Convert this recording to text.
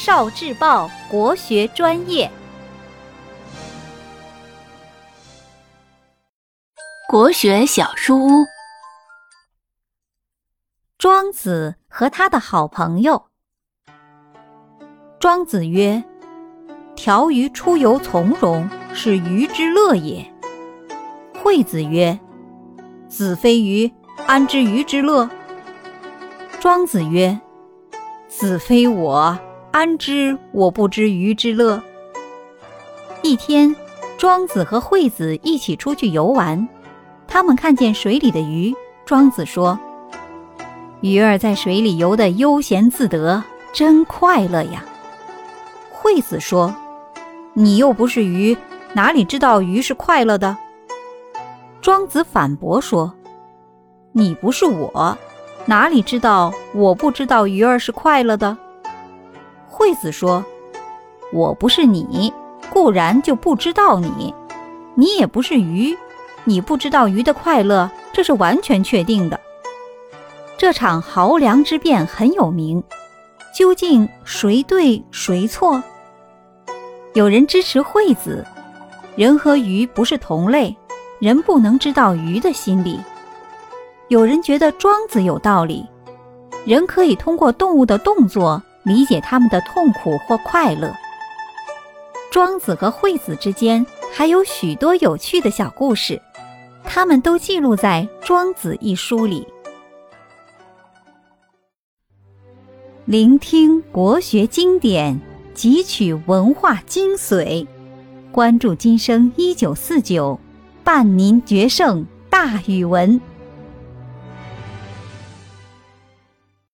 少智报国学专业，国学小书屋。庄子和他的好朋友。庄子曰：“条鱼出游从容，是鱼之乐也。”惠子曰：“子非鱼，安知鱼之乐？”庄子曰：“子非我，安知我不知鱼之乐？”一天，庄子和惠子一起出去游玩，他们看见水里的鱼。庄子说：“鱼儿在水里游得悠闲自得，真快乐呀。”惠子说：“你又不是鱼，哪里知道鱼是快乐的？”庄子反驳说：“你不是我。”哪里知道？我不知道鱼儿是快乐的。惠子说：“我不是你，固然就不知道你；你也不是鱼，你不知道鱼的快乐，这是完全确定的。这场濠梁之变很有名，究竟谁对谁错？有人支持惠子，人和鱼不是同类，人不能知道鱼的心理。”有人觉得庄子有道理，人可以通过动物的动作理解他们的痛苦或快乐。庄子和惠子之间还有许多有趣的小故事，他们都记录在《庄子》一书里。聆听国学经典，汲取文化精髓，关注今生一九四九，伴您决胜大语文。